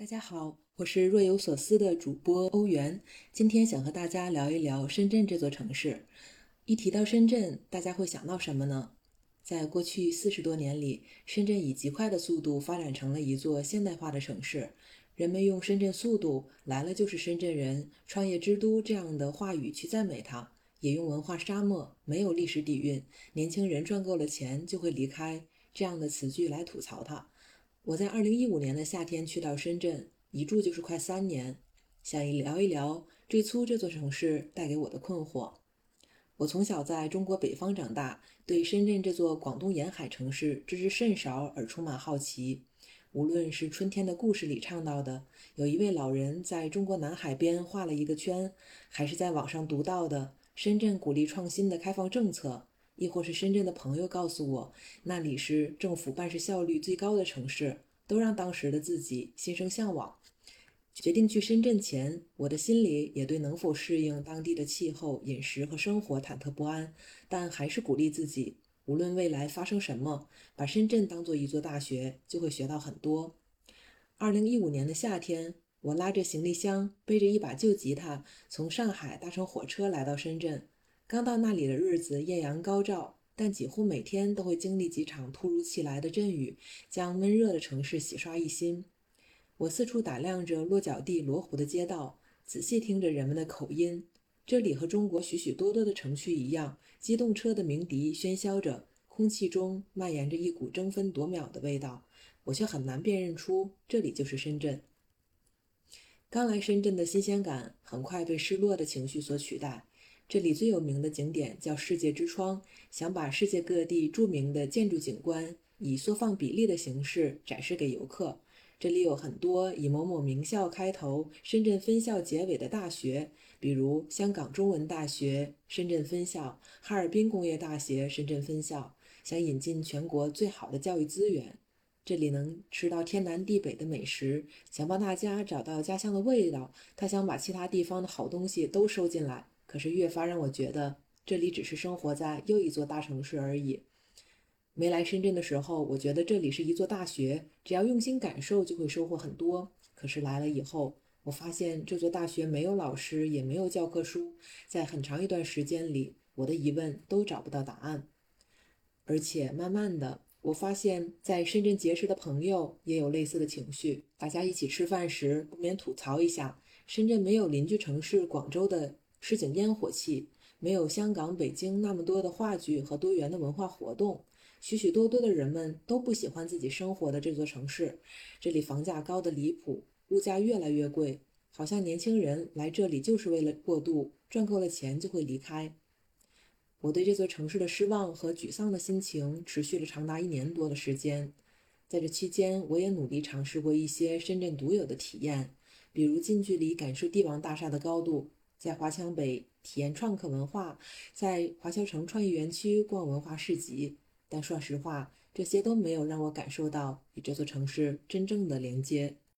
大家好，我是若有所思的主播欧元。今天想和大家聊一聊深圳这座城市。一提到深圳，大家会想到什么呢？在过去四十多年里，深圳以极快的速度发展成了一座现代化的城市。人们用“深圳速度来了就是深圳人”“创业之都”这样的话语去赞美它，也用“文化沙漠”“没有历史底蕴”“年轻人赚够了钱就会离开”这样的词句来吐槽它。我在二零一五年的夏天去到深圳，一住就是快三年。想聊一聊最初这座城市带给我的困惑。我从小在中国北方长大，对深圳这座广东沿海城市知之甚少，而充满好奇。无论是《春天的故事》里唱到的有一位老人在中国南海边画了一个圈，还是在网上读到的深圳鼓励创新的开放政策。亦或是深圳的朋友告诉我，那里是政府办事效率最高的城市，都让当时的自己心生向往。决定去深圳前，我的心里也对能否适应当地的气候、饮食和生活忐忑不安，但还是鼓励自己，无论未来发生什么，把深圳当做一座大学，就会学到很多。二零一五年的夏天，我拉着行李箱，背着一把旧吉他，从上海搭乘火车来到深圳。刚到那里的日子，艳阳高照，但几乎每天都会经历几场突如其来的阵雨，将温热的城市洗刷一新。我四处打量着落脚地罗湖的街道，仔细听着人们的口音。这里和中国许许多多的城区一样，机动车的鸣笛喧嚣着，空气中蔓延着一股争分夺秒的味道。我却很难辨认出这里就是深圳。刚来深圳的新鲜感，很快被失落的情绪所取代。这里最有名的景点叫世界之窗，想把世界各地著名的建筑景观以缩放比例的形式展示给游客。这里有很多以某某名校开头、深圳分校结尾的大学，比如香港中文大学深圳分校、哈尔滨工业大学深圳分校，想引进全国最好的教育资源。这里能吃到天南地北的美食，想帮大家找到家乡的味道。他想把其他地方的好东西都收进来。可是越发让我觉得，这里只是生活在又一座大城市而已。没来深圳的时候，我觉得这里是一座大学，只要用心感受就会收获很多。可是来了以后，我发现这座大学没有老师，也没有教科书，在很长一段时间里，我的疑问都找不到答案。而且慢慢的，我发现在深圳结识的朋友也有类似的情绪，大家一起吃饭时不免吐槽一下：深圳没有邻居城市广州的。市井烟火气没有香港、北京那么多的话剧和多元的文化活动，许许多多的人们都不喜欢自己生活的这座城市。这里房价高的离谱，物价越来越贵，好像年轻人来这里就是为了过渡，赚够了钱就会离开。我对这座城市的失望和沮丧的心情持续了长达一年多的时间。在这期间，我也努力尝试过一些深圳独有的体验，比如近距离感受帝王大厦的高度。在华强北体验创客文化，在华侨城创意园区逛文化市集，但说实话，这些都没有让我感受到与这座城市真正的连接。